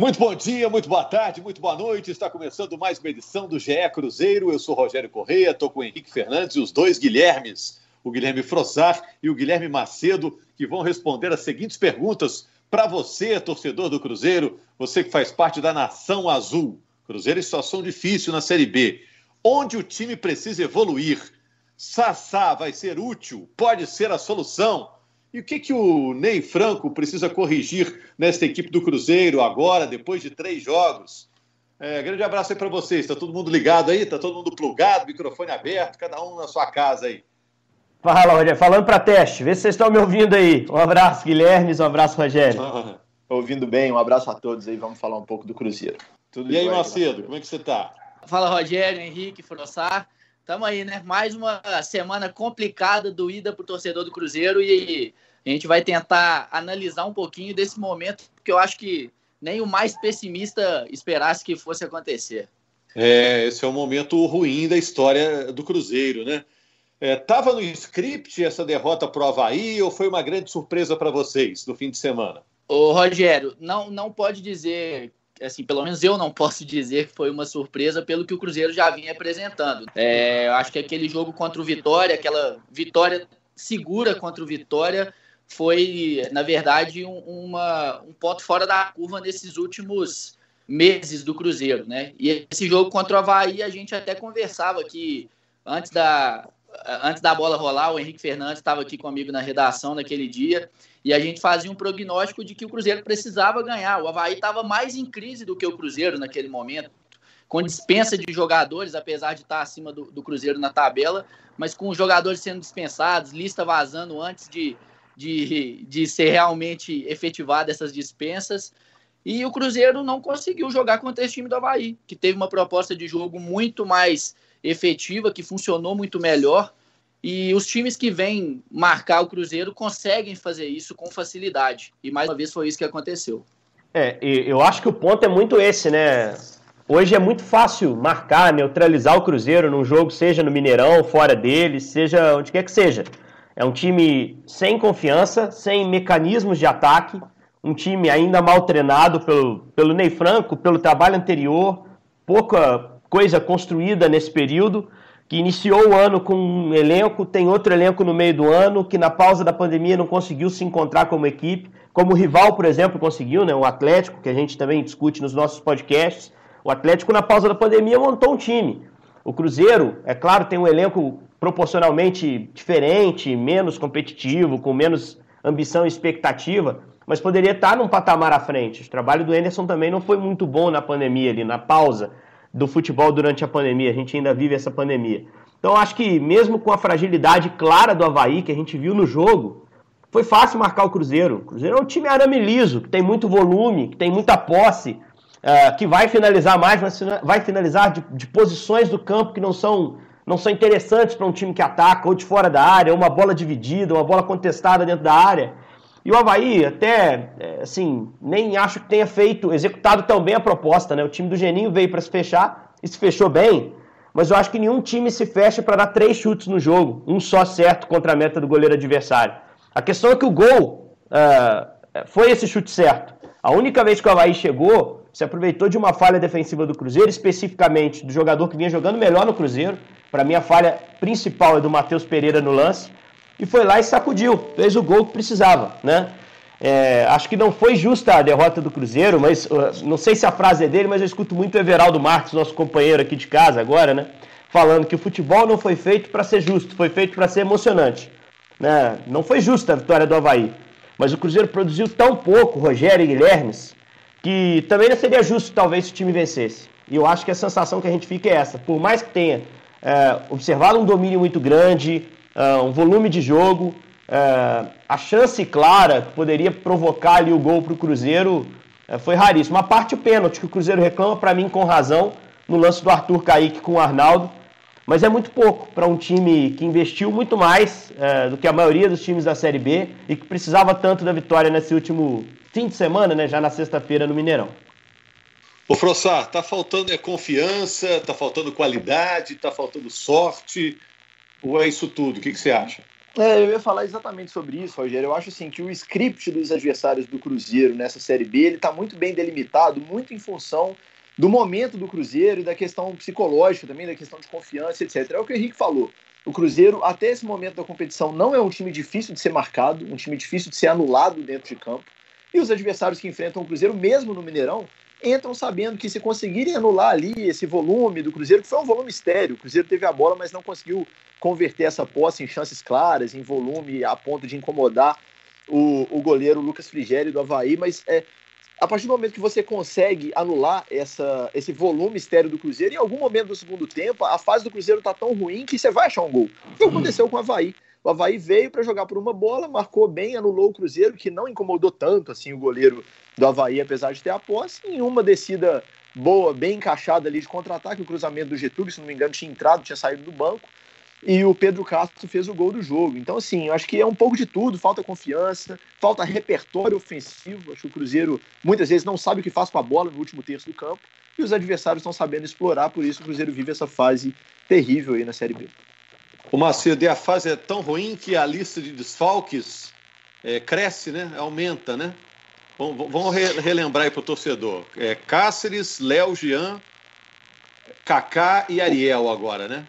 Muito bom dia, muito boa tarde, muito boa noite. Está começando mais uma edição do GE Cruzeiro. Eu sou Rogério Correia, estou com o Henrique Fernandes e os dois Guilhermes, o Guilherme Frossar e o Guilherme Macedo, que vão responder as seguintes perguntas para você, torcedor do Cruzeiro, você que faz parte da Nação Azul. Cruzeiro em situação difícil na Série B. Onde o time precisa evoluir? Sassá vai ser útil? Pode ser a solução? E o que, que o Ney Franco precisa corrigir nesta equipe do Cruzeiro agora, depois de três jogos? É, grande abraço aí para vocês. Está todo mundo ligado aí? Está todo mundo plugado, microfone aberto, cada um na sua casa aí. Fala, Rogério. Falando para teste, vê se vocês estão me ouvindo aí. Um abraço, Guilherme, um abraço, Rogério. ouvindo bem, um abraço a todos aí. Vamos falar um pouco do Cruzeiro. Tudo e aí, Macedo, como é que você está? Fala, Rogério, Henrique, Frossar. Tamo aí, né? Mais uma semana complicada doída pro torcedor do Cruzeiro e a gente vai tentar analisar um pouquinho desse momento, porque eu acho que nem o mais pessimista esperasse que fosse acontecer. É, esse é um momento ruim da história do Cruzeiro, né? Estava é, no script essa derrota para o Havaí ou foi uma grande surpresa para vocês no fim de semana? Ô, Rogério, não, não pode dizer assim, pelo menos eu não posso dizer que foi uma surpresa pelo que o Cruzeiro já vinha apresentando. É, eu acho que aquele jogo contra o Vitória, aquela vitória segura contra o Vitória, foi, na verdade, um, uma, um ponto fora da curva nesses últimos meses do Cruzeiro, né? E esse jogo contra o Havaí, a gente até conversava que antes da, antes da bola rolar, o Henrique Fernandes estava aqui comigo na redação naquele dia, e a gente fazia um prognóstico de que o Cruzeiro precisava ganhar. O Havaí estava mais em crise do que o Cruzeiro naquele momento, com dispensa de jogadores, apesar de estar acima do, do Cruzeiro na tabela, mas com os jogadores sendo dispensados, lista vazando antes de, de, de ser realmente efetivada essas dispensas. E o Cruzeiro não conseguiu jogar contra esse time do Havaí, que teve uma proposta de jogo muito mais efetiva, que funcionou muito melhor. E os times que vêm marcar o Cruzeiro conseguem fazer isso com facilidade. E mais uma vez foi isso que aconteceu. É, eu acho que o ponto é muito esse, né? Hoje é muito fácil marcar, neutralizar o Cruzeiro num jogo, seja no Mineirão, fora dele, seja onde quer que seja. É um time sem confiança, sem mecanismos de ataque, um time ainda mal treinado pelo, pelo Ney Franco, pelo trabalho anterior, pouca coisa construída nesse período que iniciou o ano com um elenco, tem outro elenco no meio do ano, que na pausa da pandemia não conseguiu se encontrar como equipe, como o rival, por exemplo, conseguiu, né? O Atlético, que a gente também discute nos nossos podcasts. O Atlético, na pausa da pandemia, montou um time. O Cruzeiro, é claro, tem um elenco proporcionalmente diferente, menos competitivo, com menos ambição e expectativa, mas poderia estar num patamar à frente. O trabalho do Anderson também não foi muito bom na pandemia ali, na pausa do futebol durante a pandemia. A gente ainda vive essa pandemia. Então acho que mesmo com a fragilidade clara do Havaí que a gente viu no jogo, foi fácil marcar o Cruzeiro. O Cruzeiro é um time arame liso, que tem muito volume, que tem muita posse, uh, que vai finalizar mais, mas vai finalizar de, de posições do campo que não são, não são interessantes para um time que ataca, ou de fora da área, ou uma bola dividida, uma bola contestada dentro da área. E o Havaí, até, é, assim, nem acho que tenha feito, executado tão bem a proposta, né? O time do Geninho veio para se fechar e se fechou bem, mas eu acho que nenhum time se fecha para dar três chutes no jogo, um só certo contra a meta do goleiro adversário. A questão é que o gol uh, foi esse chute certo. A única vez que o Havaí chegou, se aproveitou de uma falha defensiva do Cruzeiro, especificamente do jogador que vinha jogando melhor no Cruzeiro. Para mim, a falha principal é do Matheus Pereira no lance e foi lá e sacudiu, fez o gol que precisava, né? É, acho que não foi justa a derrota do Cruzeiro, mas uh, não sei se a frase é dele, mas eu escuto muito o Everaldo Marques, nosso companheiro aqui de casa agora, né? Falando que o futebol não foi feito para ser justo, foi feito para ser emocionante. Né? Não foi justa a vitória do Havaí, mas o Cruzeiro produziu tão pouco, Rogério e Guilhermes, que também não seria justo talvez se o time vencesse. E eu acho que a sensação que a gente fica é essa. Por mais que tenha é, observado um domínio muito grande, uh, um volume de jogo, uh, a chance clara que poderia provocar ali o gol para o Cruzeiro uh, foi raríssima. A parte o pênalti que o Cruzeiro reclama, para mim, com razão, no lance do Arthur Kaique com o Arnaldo, mas é muito pouco para um time que investiu muito mais do que a maioria dos times da Série B e que precisava tanto da vitória nesse último fim de semana, né, já na sexta-feira no Mineirão. Ô Frossar, tá faltando é, confiança, tá faltando qualidade, tá faltando sorte, ou é isso tudo? O que, que você acha? É, eu ia falar exatamente sobre isso, Rogério. Eu acho assim que o script dos adversários do Cruzeiro nessa Série B ele está muito bem delimitado, muito em função do momento do Cruzeiro e da questão psicológica também, da questão de confiança, etc. É o que o Henrique falou. O Cruzeiro, até esse momento da competição, não é um time difícil de ser marcado, um time difícil de ser anulado dentro de campo. E os adversários que enfrentam o Cruzeiro, mesmo no Mineirão, entram sabendo que se conseguirem anular ali esse volume do Cruzeiro, que foi um volume estéreo, o Cruzeiro teve a bola, mas não conseguiu converter essa posse em chances claras, em volume, a ponto de incomodar o, o goleiro Lucas Frigério do Havaí, mas é, a partir do momento que você consegue anular essa, esse volume estéreo do Cruzeiro, em algum momento do segundo tempo, a fase do Cruzeiro tá tão ruim que você vai achar um gol. O que aconteceu com o Havaí? O Havaí veio para jogar por uma bola, marcou bem, anulou o Cruzeiro, que não incomodou tanto assim o goleiro do Havaí, apesar de ter a posse, em uma descida boa, bem encaixada ali de contra-ataque, o cruzamento do Getúlio, se não me engano, tinha entrado, tinha saído do banco, e o Pedro Castro fez o gol do jogo. Então, assim, eu acho que é um pouco de tudo, falta confiança, falta repertório ofensivo, acho que o Cruzeiro muitas vezes não sabe o que faz com a bola no último terço do campo, e os adversários estão sabendo explorar, por isso o Cruzeiro vive essa fase terrível aí na Série B. O Macedo, e a fase é tão ruim que a lista de desfalques é, cresce, né? Aumenta, né? Vamos, vamos relembrar aí para o torcedor. É, Cáceres, Léo, Jean, Kaká e Ariel agora, né?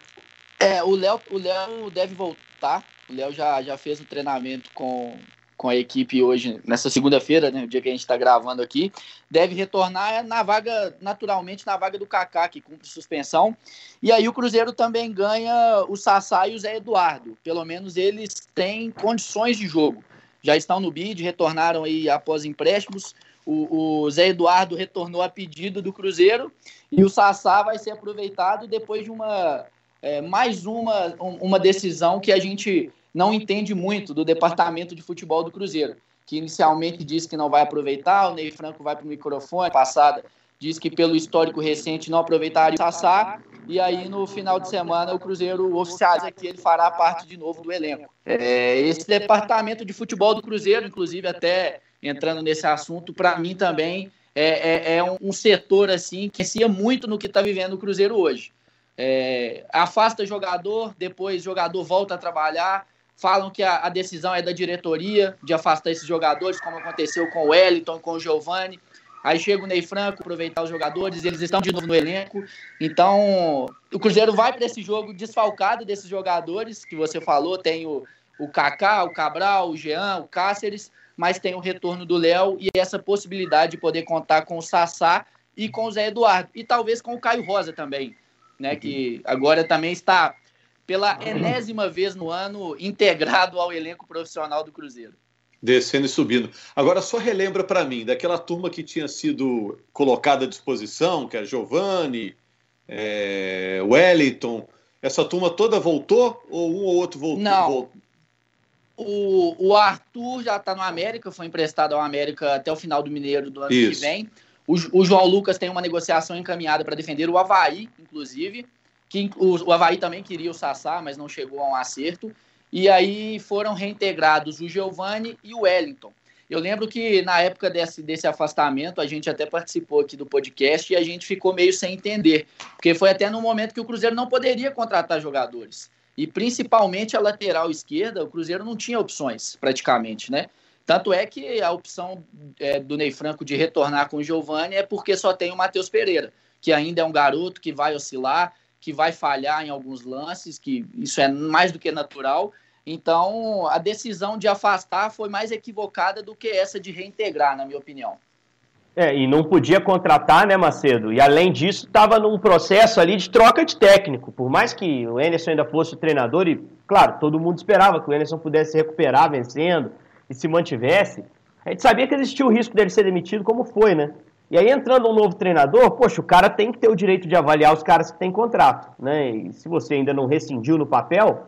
É, o Léo, o Léo deve voltar. O Léo já, já fez o treinamento com, com a equipe hoje, nessa segunda-feira, né, o dia que a gente está gravando aqui, deve retornar na vaga, naturalmente, na vaga do Kaká, que cumpre suspensão. E aí o Cruzeiro também ganha o Sassá e o Zé Eduardo. Pelo menos eles têm condições de jogo. Já estão no bid, retornaram aí após empréstimos. O, o Zé Eduardo retornou a pedido do Cruzeiro e o Sassá vai ser aproveitado depois de uma é, mais uma, uma decisão que a gente não entende muito do departamento de futebol do Cruzeiro, que inicialmente disse que não vai aproveitar, o Ney Franco vai para o microfone, passada diz que pelo histórico recente não aproveitaria o Sassá, e aí no final de semana o Cruzeiro oficializa que ele fará parte de novo do elenco. É, esse departamento de futebol do Cruzeiro, inclusive até entrando nesse assunto, para mim também é, é, é um, setor assim que se muito no que está vivendo o Cruzeiro hoje. É, afasta jogador, depois jogador volta a trabalhar, falam que a, a, decisão é da diretoria de afastar esses jogadores, como aconteceu com o Wellington, com o Giovani. Aí chega o Ney Franco, aproveitar os jogadores, eles estão de novo no elenco. Então, o Cruzeiro vai para esse jogo desfalcado desses jogadores que você falou. Tem o, o Kaká, o Cabral, o Jean, o Cáceres, mas tem o retorno do Léo e essa possibilidade de poder contar com o Sassá e com o Zé Eduardo. E talvez com o Caio Rosa também, né? Que agora também está pela enésima vez no ano integrado ao elenco profissional do Cruzeiro. Descendo e subindo. Agora, só relembra para mim, daquela turma que tinha sido colocada à disposição, que é Giovanni, é, Wellington, essa turma toda voltou ou um ou outro voltou? Não. Voltou? O, o Arthur já está no América, foi emprestado ao América até o final do Mineiro do ano Isso. que vem. O, o João Lucas tem uma negociação encaminhada para defender o Havaí, inclusive que o, o Havaí também queria o Sassá, mas não chegou a um acerto. E aí foram reintegrados o Giovani e o Wellington. Eu lembro que na época desse, desse afastamento, a gente até participou aqui do podcast e a gente ficou meio sem entender, porque foi até no momento que o Cruzeiro não poderia contratar jogadores. E principalmente a lateral esquerda, o Cruzeiro não tinha opções, praticamente, né? Tanto é que a opção é, do Ney Franco de retornar com o Giovani é porque só tem o Matheus Pereira, que ainda é um garoto que vai oscilar, que vai falhar em alguns lances, que isso é mais do que natural. Então, a decisão de afastar foi mais equivocada do que essa de reintegrar, na minha opinião. É, e não podia contratar, né, Macedo? E além disso, estava num processo ali de troca de técnico. Por mais que o Enerson ainda fosse o treinador, e, claro, todo mundo esperava que o Enerson pudesse recuperar vencendo e se mantivesse, a gente sabia que existia o risco dele ser demitido, como foi, né? E aí, entrando um novo treinador, poxa, o cara tem que ter o direito de avaliar os caras que têm contrato, né? E se você ainda não rescindiu no papel,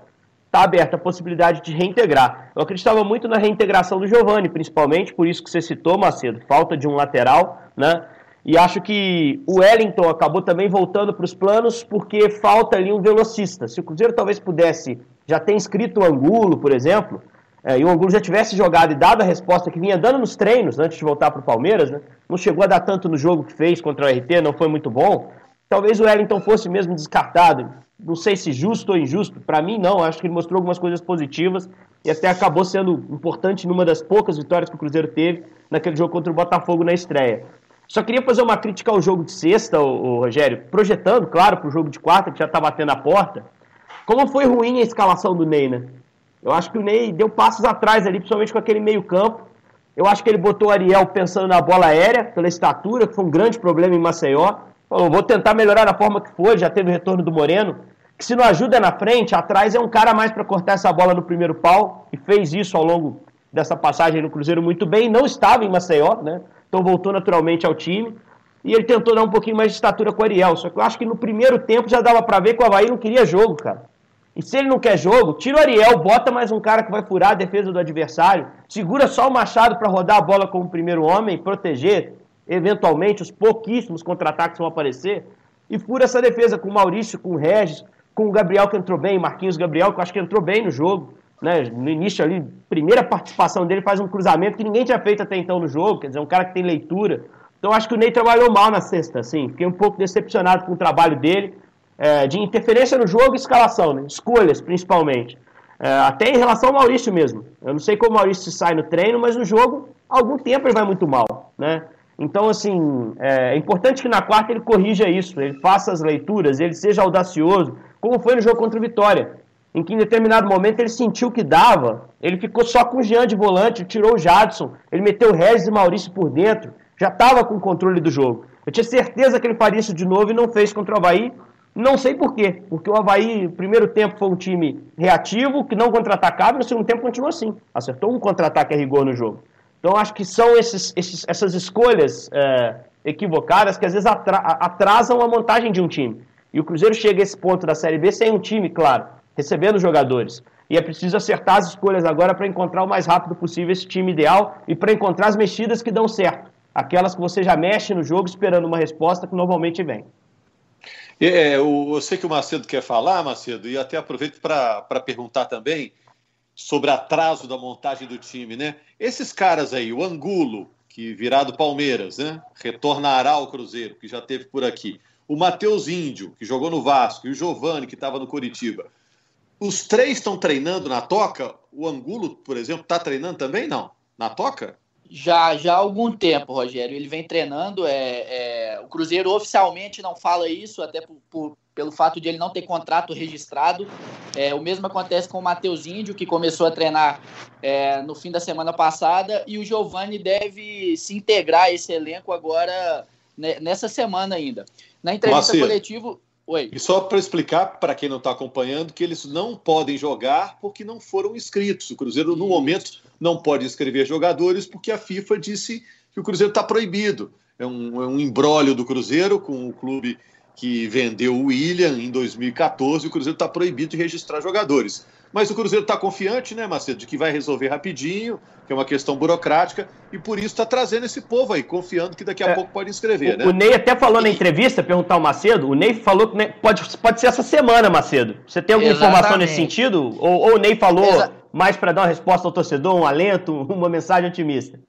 está aberta a possibilidade de reintegrar. Eu acreditava muito na reintegração do Giovani, principalmente, por isso que você citou, Macedo, falta de um lateral, né? E acho que o Wellington acabou também voltando para os planos porque falta ali um velocista. Se o Cruzeiro talvez pudesse já ter inscrito o Angulo, por exemplo, é, e o Angulo já tivesse jogado e dado a resposta que vinha dando nos treinos antes de voltar para o Palmeiras, né? não chegou a dar tanto no jogo que fez contra o RT, não foi muito bom. talvez o Wellington fosse mesmo descartado. Não sei se justo ou injusto, para mim não, acho que ele mostrou algumas coisas positivas e até acabou sendo importante numa das poucas vitórias que o Cruzeiro teve naquele jogo contra o Botafogo na estreia. Só queria fazer uma crítica ao jogo de sexta, o, Rogério, projetando, claro, para o jogo de quarta, que já está batendo a porta. Como foi ruim a escalação do Ney, né? Eu acho que o Ney deu passos atrás ali, principalmente com aquele meio-campo. Eu acho que ele botou o Ariel pensando na bola aérea, pela estatura, que foi um grande problema em Maceió. Falou, vou tentar melhorar da forma que for, já teve o retorno do Moreno. Que se não ajuda na frente, atrás é um cara mais para cortar essa bola no primeiro pau, e fez isso ao longo dessa passagem no Cruzeiro muito bem. Não estava em Maceió, né? Então voltou naturalmente ao time. E ele tentou dar um pouquinho mais de estatura com o Ariel. Só que eu acho que no primeiro tempo já dava para ver que o Havaí não queria jogo, cara. E se ele não quer jogo, tira o Ariel, bota mais um cara que vai furar a defesa do adversário, segura só o Machado para rodar a bola como primeiro homem, proteger eventualmente os pouquíssimos contra-ataques que vão aparecer, e fura essa defesa com o Maurício, com o Regis, com o Gabriel que entrou bem, Marquinhos Gabriel, que eu acho que entrou bem no jogo. Né? No início ali, primeira participação dele faz um cruzamento que ninguém tinha feito até então no jogo, quer dizer, um cara que tem leitura. Então acho que o Ney trabalhou mal na sexta, assim, fiquei um pouco decepcionado com o trabalho dele é, de interferência no jogo e escalação, né? escolhas principalmente. É, até em relação ao Maurício mesmo. Eu não sei como o Maurício sai no treino, mas no jogo, algum tempo ele vai muito mal. Né? Então, assim, é, é importante que na quarta ele corrija isso, ele faça as leituras, ele seja audacioso, como foi no jogo contra o Vitória, em que em determinado momento ele sentiu que dava, ele ficou só com o Jean de volante, tirou o Jadson, ele meteu o Regis e Maurício por dentro, já estava com o controle do jogo. Eu tinha certeza que ele faria isso de novo e não fez contra o Havaí, não sei por quê, porque o Havaí, primeiro tempo, foi um time reativo, que não contra-atacava, e no segundo tempo continuou assim. Acertou um contra-ataque a rigor no jogo. Então, acho que são esses, esses, essas escolhas é, equivocadas que às vezes atra atrasam a montagem de um time. E o Cruzeiro chega a esse ponto da Série B sem um time, claro, recebendo jogadores. E é preciso acertar as escolhas agora para encontrar o mais rápido possível esse time ideal e para encontrar as mexidas que dão certo. Aquelas que você já mexe no jogo esperando uma resposta que normalmente vem. É, eu, eu sei que o Macedo quer falar, Macedo, e até aproveito para perguntar também sobre atraso da montagem do time, né? Esses caras aí, o Angulo, que virá do Palmeiras, né? Retornará ao Cruzeiro, que já teve por aqui. O Matheus Índio, que jogou no Vasco, e o Giovani, que estava no Curitiba. Os três estão treinando na toca? O Angulo, por exemplo, está treinando também? Não? Na toca? Já, já há algum tempo, Rogério. Ele vem treinando. É, é, o Cruzeiro oficialmente não fala isso, até por, por, pelo fato de ele não ter contrato registrado. É, o mesmo acontece com o Matheus Índio, que começou a treinar é, no fim da semana passada, e o Giovani deve se integrar a esse elenco agora, né, nessa semana ainda. Na entrevista coletiva. Oi. E só para explicar para quem não está acompanhando que eles não podem jogar porque não foram inscritos. O Cruzeiro, no momento, não pode inscrever jogadores porque a FIFA disse que o Cruzeiro está proibido. É um, é um embrólio do Cruzeiro com o clube que vendeu o William em 2014. O Cruzeiro está proibido de registrar jogadores. Mas o Cruzeiro está confiante, né, Macedo, de que vai resolver rapidinho, que é uma questão burocrática, e por isso está trazendo esse povo aí, confiando que daqui a é, pouco pode inscrever, o, né? O Ney até falou na entrevista, perguntar ao Macedo, o Ney falou que pode, pode ser essa semana, Macedo. Você tem alguma Exatamente. informação nesse sentido? Ou, ou o Ney falou Exa mais para dar uma resposta ao torcedor, um alento, uma mensagem otimista?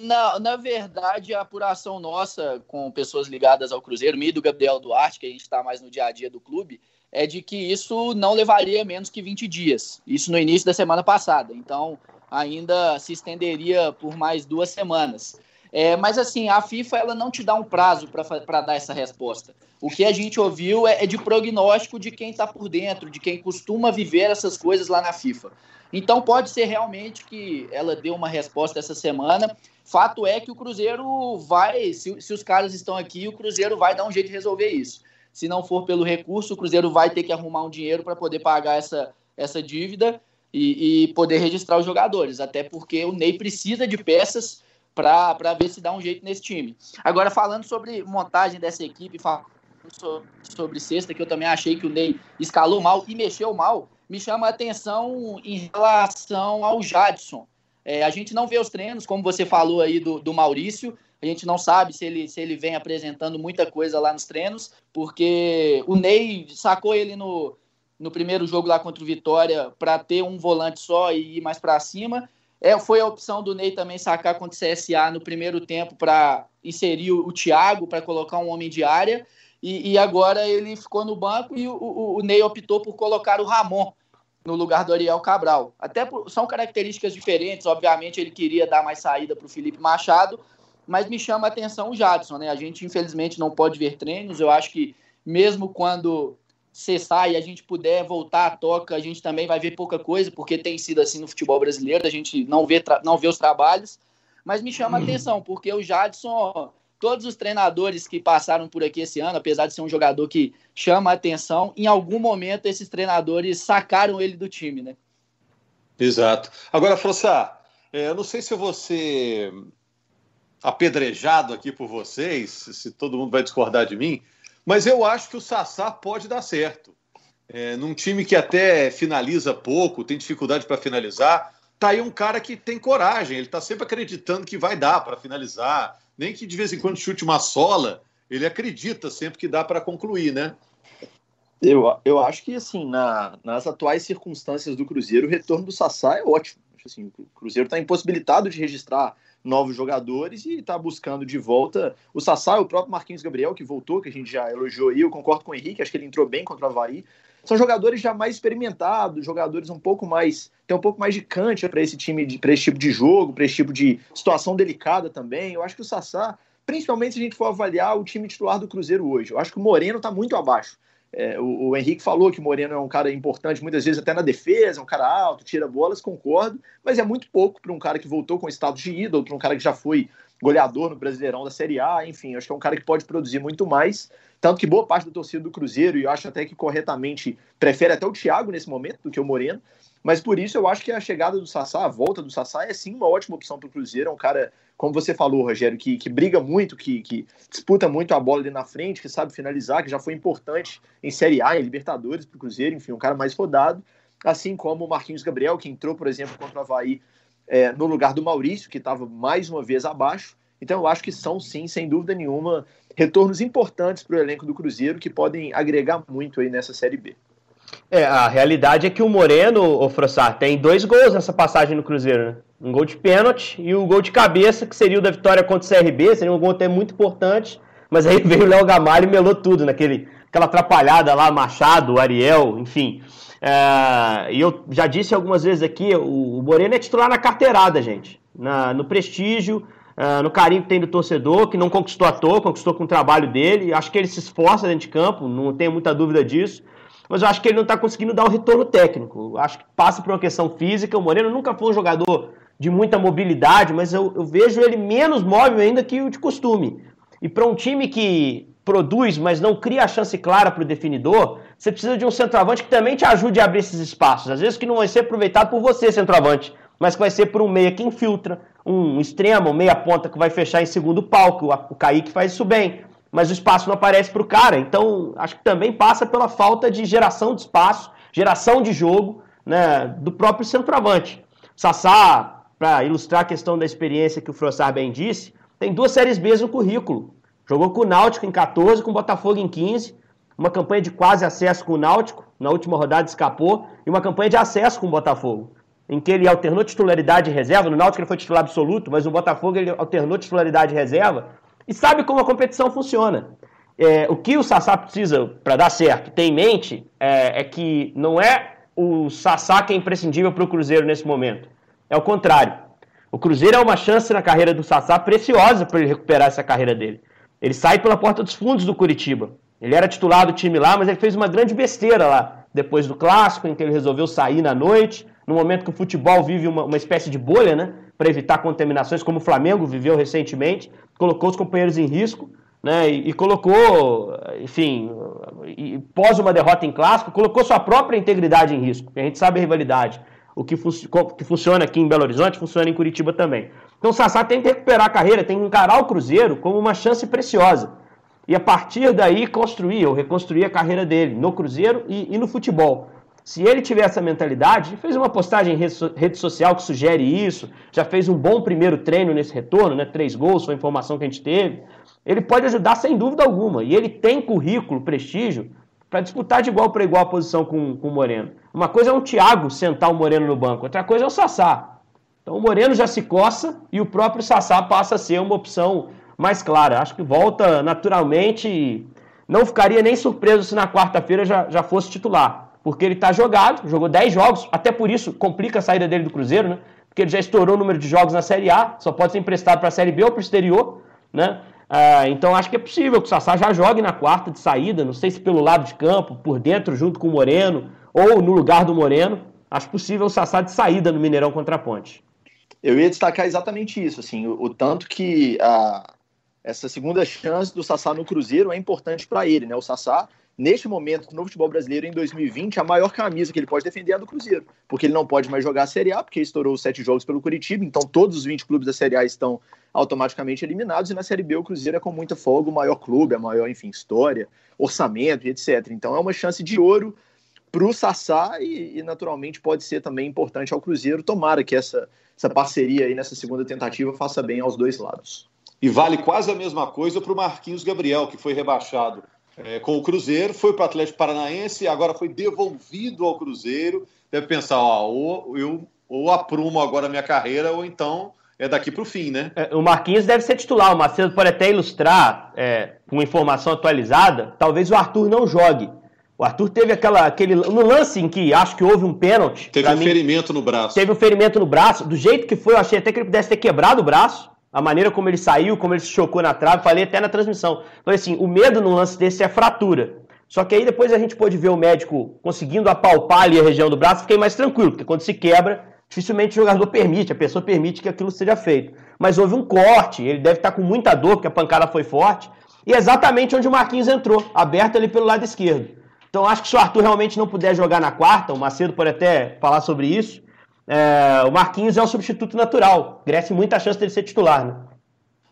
Na, na verdade, a apuração nossa com pessoas ligadas ao Cruzeiro, me e do Gabriel Duarte, que a gente está mais no dia a dia do clube, é de que isso não levaria menos que 20 dias. Isso no início da semana passada. Então, ainda se estenderia por mais duas semanas. É, mas assim, a FIFA ela não te dá um prazo para dar essa resposta. O que a gente ouviu é, é de prognóstico de quem está por dentro, de quem costuma viver essas coisas lá na FIFA. Então pode ser realmente que ela dê uma resposta essa semana. Fato é que o Cruzeiro vai, se, se os caras estão aqui, o Cruzeiro vai dar um jeito de resolver isso. Se não for pelo recurso, o Cruzeiro vai ter que arrumar um dinheiro para poder pagar essa, essa dívida e, e, poder registrar os jogadores. Até porque o Ney precisa de peças para ver se dá um jeito nesse time. Agora, falando sobre montagem dessa equipe, falando sobre, sobre sexta, que eu também achei que o Ney escalou mal e mexeu mal, me chama a atenção em relação ao Jadson. É, a gente não vê os treinos, como você falou aí do, do Maurício, a gente não sabe se ele, se ele vem apresentando muita coisa lá nos treinos, porque o Ney sacou ele no, no primeiro jogo lá contra o Vitória para ter um volante só e ir mais para cima. É, foi a opção do Ney também sacar contra o CSA no primeiro tempo para inserir o, o Thiago, para colocar um homem de área. E, e agora ele ficou no banco e o, o, o, Ney optou por colocar o Ramon no lugar do Ariel Cabral. Até por, são características diferentes, obviamente ele queria dar mais saída para o Felipe Machado, mas me chama a atenção o Jadson, né? A gente infelizmente não pode ver treinos, eu acho que mesmo quando cessar e a gente puder voltar à toca, a gente também vai ver pouca coisa, porque tem sido assim no futebol brasileiro, a gente não vê, não vê os trabalhos, mas me chama a atenção, porque o Jadson todos os treinadores que passaram por aqui esse ano, apesar de ser um jogador que chama a atenção, em algum momento esses treinadores sacaram ele do time, né? Exato. Agora, Frossá, é, eu não sei se ser apedrejado aqui por vocês, se todo mundo vai discordar de mim, mas eu acho que o Sassá pode dar certo. É, num time que até finaliza pouco, tem dificuldade para finalizar, tá aí um cara que tem coragem, ele está sempre acreditando que vai dar para finalizar, nem que de vez em quando chute uma sola, ele acredita sempre que dá para concluir, né? Eu, eu acho que, assim, na, nas atuais circunstâncias do Cruzeiro, o retorno do Sassá é ótimo. Assim, o Cruzeiro está impossibilitado de registrar novos jogadores e está buscando de volta o Sassá, o próprio Marquinhos Gabriel, que voltou, que a gente já elogiou aí. Eu concordo com o Henrique, acho que ele entrou bem contra o Havaí. São jogadores já mais experimentados, jogadores um pouco mais. tem um pouco mais de cancha para esse time, para esse tipo de jogo, para esse tipo de situação delicada também. Eu acho que o Sassá, principalmente se a gente for avaliar o time titular do Cruzeiro hoje, eu acho que o Moreno está muito abaixo. É, o, o, Henrique falou que o Moreno é um cara importante, muitas vezes até na defesa, um cara alto, tira bolas, concordo, mas é muito pouco para um cara que voltou com status de ídolo, para um cara que já foi goleador no Brasileirão da Série A, enfim, acho que é um cara que pode produzir muito mais. Tanto que boa parte da torcida do Cruzeiro, e eu acho até que corretamente, prefere até o Thiago nesse momento do que o Moreno. Mas por isso eu acho que a chegada do Sassá, a volta do Sassá, é sim uma ótima opção para o Cruzeiro. É um cara, como você falou, Rogério, que, que briga muito, que, que disputa muito a bola ali na frente, que sabe finalizar, que já foi importante em Série A, em Libertadores para o Cruzeiro, enfim, um cara mais rodado. Assim como o Marquinhos Gabriel, que entrou, por exemplo, contra o Havaí é, no lugar do Maurício, que estava mais uma vez abaixo. Então eu acho que são sim, sem dúvida nenhuma, retornos importantes para o elenco do Cruzeiro que podem agregar muito aí nessa Série B. É, a realidade é que o Moreno, o Frossar, tem dois gols nessa passagem no Cruzeiro, né? Um gol de pênalti e um gol de cabeça, que seria o da vitória contra o CRB, seria um gol até muito importante, mas aí veio o Léo Gamalho e melou tudo, naquele, aquela atrapalhada lá, Machado, Ariel, enfim. É, e eu já disse algumas vezes aqui, o, o Moreno é titular na carteirada, gente. Na, no prestígio, uh, no carinho que tem do torcedor, que não conquistou à toa, conquistou com o trabalho dele. Acho que ele se esforça dentro de campo, não tenho muita dúvida disso. Mas eu acho que ele não está conseguindo dar o retorno técnico. Acho que passa por uma questão física. O Moreno nunca foi um jogador de muita mobilidade, mas eu, eu vejo ele menos móvel ainda que o de costume. E para um time que produz, mas não cria a chance clara para o definidor, você precisa de um centroavante que também te ajude a abrir esses espaços. Às vezes que não vai ser aproveitado por você, centroavante, mas que vai ser por um meia que infiltra, um extremo, um meia ponta que vai fechar em segundo pau, que o Kaique faz isso bem, mas o espaço não aparece para o cara. Então, acho que também passa pela falta de geração de espaço, geração de jogo né, do próprio centroavante. Sassá, para ilustrar a questão da experiência que o Frossar bem disse, tem duas séries B no currículo. Jogou com o Náutico em 14, com o Botafogo em 15, uma campanha de quase acesso com o Náutico, na última rodada escapou, e uma campanha de acesso com o Botafogo em que ele alternou titularidade e reserva. No Náutico ele foi titular absoluto, mas no Botafogo ele alternou titularidade e reserva. E sabe como a competição funciona. É, o que o Sassá precisa para dar certo, ter em mente, é, é, que não é o Sassá que é imprescindível para o Cruzeiro nesse momento. É o contrário. O Cruzeiro é uma chance na carreira do Sassá preciosa para ele recuperar essa carreira dele. Ele sai pela porta dos fundos do Curitiba. Ele era titular do time lá, mas ele fez uma grande besteira lá, depois do clássico, em que ele resolveu sair na noite no momento que o futebol vive uma, uma espécie de bolha, né, para evitar contaminações, como o Flamengo viveu recentemente, colocou os companheiros em risco, né, e, e colocou, enfim, e, pós uma derrota em clássico, colocou sua própria integridade em risco. A gente sabe a rivalidade. O que, que funciona aqui em Belo Horizonte funciona em Curitiba também. Então o Sassá tem que recuperar a carreira, tem que encarar o Cruzeiro como uma chance preciosa. E a partir daí construir ou reconstruir a carreira dele no Cruzeiro e, e no futebol. Se ele tiver essa mentalidade, fez uma postagem em rede social que sugere isso, já fez um bom primeiro treino nesse retorno, né? Três gols, foi a informação que a gente teve. Ele pode ajudar sem dúvida alguma. E ele tem currículo, prestígio, para disputar de igual para igual a posição com, com o Moreno. Uma coisa é um Thiago sentar o Moreno no banco, outra coisa é o Sassá. Então o Moreno já se coça e o próprio Sassá passa a ser uma opção mais clara. Acho que volta naturalmente não ficaria nem surpreso se na quarta-feira já, já fosse titular, porque ele está jogado, jogou 10 jogos, até por isso complica a saída dele do Cruzeiro, né? Porque ele já estourou o número de jogos na Série A, só pode ser emprestado para a Série B ou para o exterior, né? Ah, então acho que é possível que o Sassá já jogue na quarta de saída, não sei se pelo lado de campo, por dentro, junto com o Moreno, ou no lugar do Moreno. Acho possível o Sassá de saída no Mineirão contra a Ponte. Eu ia destacar exatamente isso, assim, o, o tanto que a, essa segunda chance do Sassá no Cruzeiro é importante para ele, né? O Sassá, neste momento no futebol brasileiro, em 2020, a maior camisa que ele pode defender é a do Cruzeiro, porque ele não pode mais jogar a Série A, porque estourou sete jogos pelo Curitiba, então todos os 20 clubes da Série A estão automaticamente eliminados, e na Série B o Cruzeiro é com muita folga o maior clube, a maior, enfim, história, orçamento e etc. Então é uma chance de ouro para o Sassá e, e, naturalmente pode ser também importante ao Cruzeiro. Tomara que essa, essa parceria aí nessa segunda tentativa faça bem aos dois lados. E vale quase a mesma coisa para o Marquinhos Gabriel, que foi rebaixado é, com o Cruzeiro, foi para o Atlético Paranaense, agora foi devolvido ao Cruzeiro. Deve pensar, ó, ou eu ou aprumo agora a minha carreira, ou então é daqui para o fim, né? É, o Marquinhos deve ser titular. O Macedo pode até ilustrar é, com informação atualizada. Talvez o Arthur não jogue. O Arthur teve aquela, aquele. No lance em que acho que houve um pênalti. Teve um mim, ferimento no braço. Teve um ferimento no braço. Do jeito que foi, eu achei até que ele pudesse ter quebrado o braço. A maneira como ele saiu, como ele se chocou na trave, falei até na transmissão. Falei assim: o medo num lance desse é fratura. Só que aí depois a gente pôde ver o médico conseguindo apalpar ali a região do braço, fiquei mais tranquilo, porque quando se quebra, dificilmente o jogador permite, a pessoa permite que aquilo seja feito. Mas houve um corte, ele deve estar com muita dor, porque a pancada foi forte, e é exatamente onde o Marquinhos entrou, aberto ali pelo lado esquerdo. Então acho que se o Arthur realmente não puder jogar na quarta, o Macedo pode até falar sobre isso, é, o Marquinhos é um substituto natural. Cresce muita chance dele ser titular, né?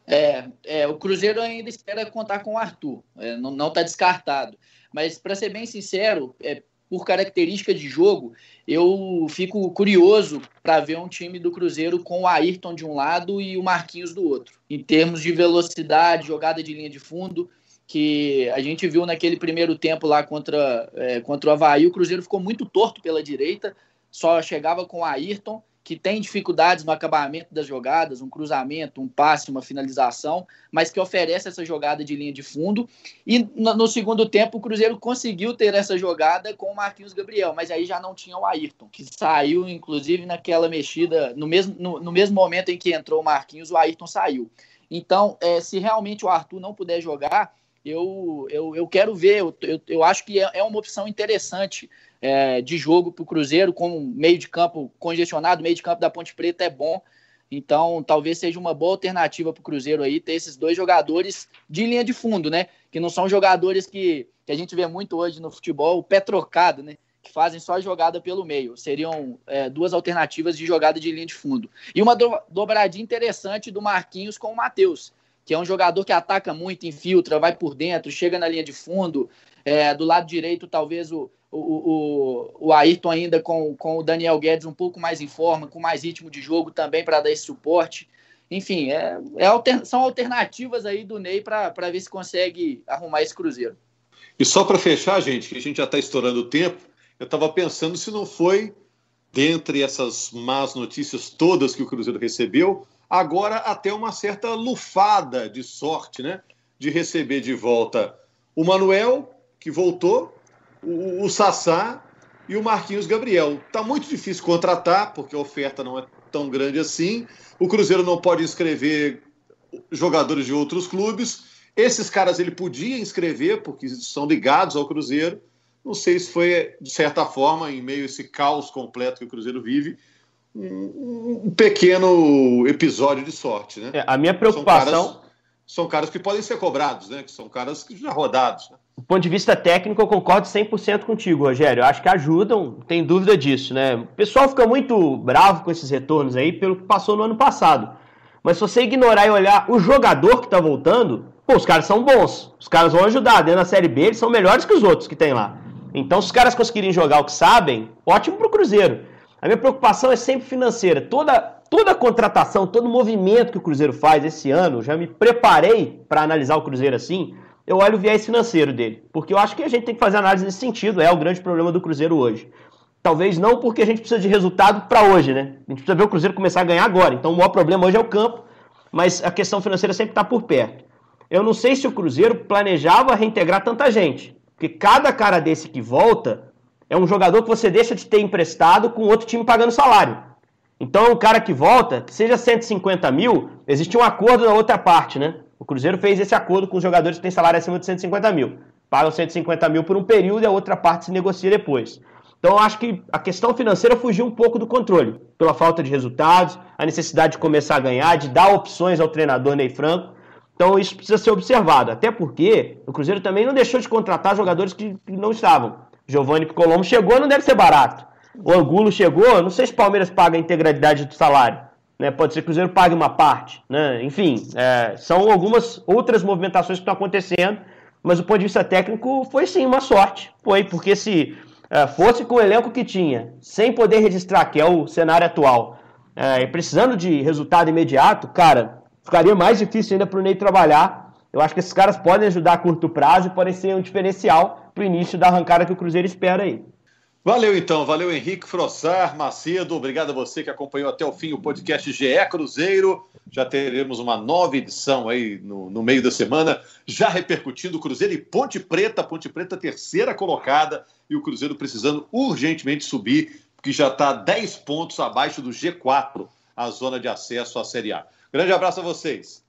É, é, o Cruzeiro ainda espera contar com o Arthur, é, não está descartado. Mas, para ser bem sincero, é, por característica de jogo, eu fico curioso para ver um time do Cruzeiro com o Ayrton de um lado e o Marquinhos do outro. Em termos de velocidade, jogada de linha de fundo, que a gente viu naquele primeiro tempo lá contra, é, contra o Havaí, o Cruzeiro ficou muito torto pela direita, só chegava com o Ayrton, que tem dificuldades no acabamento das jogadas, um cruzamento, um passe, uma finalização, mas que oferece essa jogada de linha de fundo. E no, segundo tempo, o Cruzeiro conseguiu ter essa jogada com o Marquinhos Gabriel, mas aí já não tinha o Ayrton, que saiu, inclusive, naquela mexida, no mesmo, no, no mesmo momento em que entrou o Marquinhos, o Ayrton saiu. Então, é, se realmente o Arthur não puder jogar, eu, eu, eu quero ver, eu, eu, eu acho que é, é uma opção interessante é, de jogo para o Cruzeiro, com meio de campo congestionado, meio de campo da Ponte Preta é bom. Então, talvez seja uma boa alternativa para o Cruzeiro aí ter esses dois jogadores de linha de fundo, né? Que não são jogadores que, que a gente vê muito hoje no futebol, o pé trocado, né? Que fazem só jogada pelo meio. Seriam é, duas alternativas de jogada de linha de fundo. E uma do, dobradinha interessante do Marquinhos com o Matheus que é um jogador que ataca muito, infiltra, vai por dentro, chega na linha de fundo. É, do lado direito, talvez o, o, o, o Ayrton ainda com, com o Daniel Guedes um pouco mais em forma, com mais ritmo de jogo também para dar esse suporte. Enfim, é, é alter, são alternativas aí do Ney para ver se consegue arrumar esse Cruzeiro. E só para fechar, gente, que a gente já está estourando o tempo, eu estava pensando se não foi, dentre essas más notícias todas que o Cruzeiro recebeu, agora até uma certa lufada de sorte, né? De receber de volta o Manuel, que voltou, o, o Sassá e o Marquinhos Gabriel. Tá muito difícil contratar, porque a oferta não é tão grande assim. O Cruzeiro não pode inscrever jogadores de outros clubes. Esses caras ele podia inscrever, porque são ligados ao Cruzeiro. Não sei se foi, de certa forma, em meio a esse caos completo que o Cruzeiro vive, um pequeno episódio de sorte, né? É, a minha preocupação são caras, são caras, que podem ser cobrados, né? Que são caras que já rodados. Né? Do ponto de vista técnico, eu concordo 100% contigo, Rogério. Eu acho que ajudam, tem dúvida disso, né? O pessoal fica muito bravo com esses retornos aí pelo que passou no ano passado. Mas se você ignorar e olhar o jogador que está voltando, pô, os caras são bons. Os caras vão ajudar. Dentro da Série B, eles são melhores que os outros que tem lá. Então, se os caras conseguirem jogar o que sabem, ótimo para o Cruzeiro. A minha preocupação é sempre financeira. Toda, toda contratação, todo movimento que o Cruzeiro faz esse ano, já me preparei para analisar o Cruzeiro assim. Eu olho o viés financeiro dele, porque eu acho que a gente tem que fazer análise nesse sentido. É o grande problema do Cruzeiro hoje. Talvez não porque a gente precisa de resultado para hoje, né? A gente precisa ver o Cruzeiro começar a ganhar agora. Então o maior problema hoje é o campo, mas a questão financeira sempre está por perto. eu não sei se o Cruzeiro planejava reintegrar tanta gente. Porque cada cara desse que volta é um jogador que você deixa de ter emprestado com outro time pagando salário. Então, o cara que volta, que seja 150 mil, existe um acordo na outra parte, né? O Cruzeiro fez esse acordo com os jogadores que têm salário acima de 150 mil. Pagam 150 mil por um período e a outra parte se negocia depois. Então, eu acho que a questão financeira fugiu um pouco do controle, pela falta de resultados, a necessidade de começar a ganhar, de dar opções ao treinador Ney Franco. Então, isso precisa ser observado. Até porque o Cruzeiro também não deixou de contratar jogadores que não estavam. Giovanni Colombo chegou, não deve ser barato. O Angulo chegou, não sei se o Palmeiras paga a integralidade do salário. Né? Pode ser que o Cruzeiro pague uma parte. Né? Enfim, é, são algumas outras movimentações que estão acontecendo, mas do ponto de vista técnico foi sim uma sorte. Foi, porque se é, fosse com o elenco que tinha, sem poder registrar, que é o cenário atual, é, e precisando de resultado imediato, cara, ficaria mais difícil ainda para o Ney trabalhar. Eu acho que esses caras podem ajudar a curto prazo e podem ser um diferencial para o início da arrancada que o Cruzeiro espera aí. Valeu então, valeu Henrique Frossar, Macedo, obrigado a você que acompanhou até o fim o podcast GE Cruzeiro. Já teremos uma nova edição aí no, no meio da semana, já repercutindo Cruzeiro e Ponte Preta, Ponte Preta terceira colocada e o Cruzeiro precisando urgentemente subir, porque já está 10 pontos abaixo do G4, a zona de acesso à Série A. Grande abraço a vocês.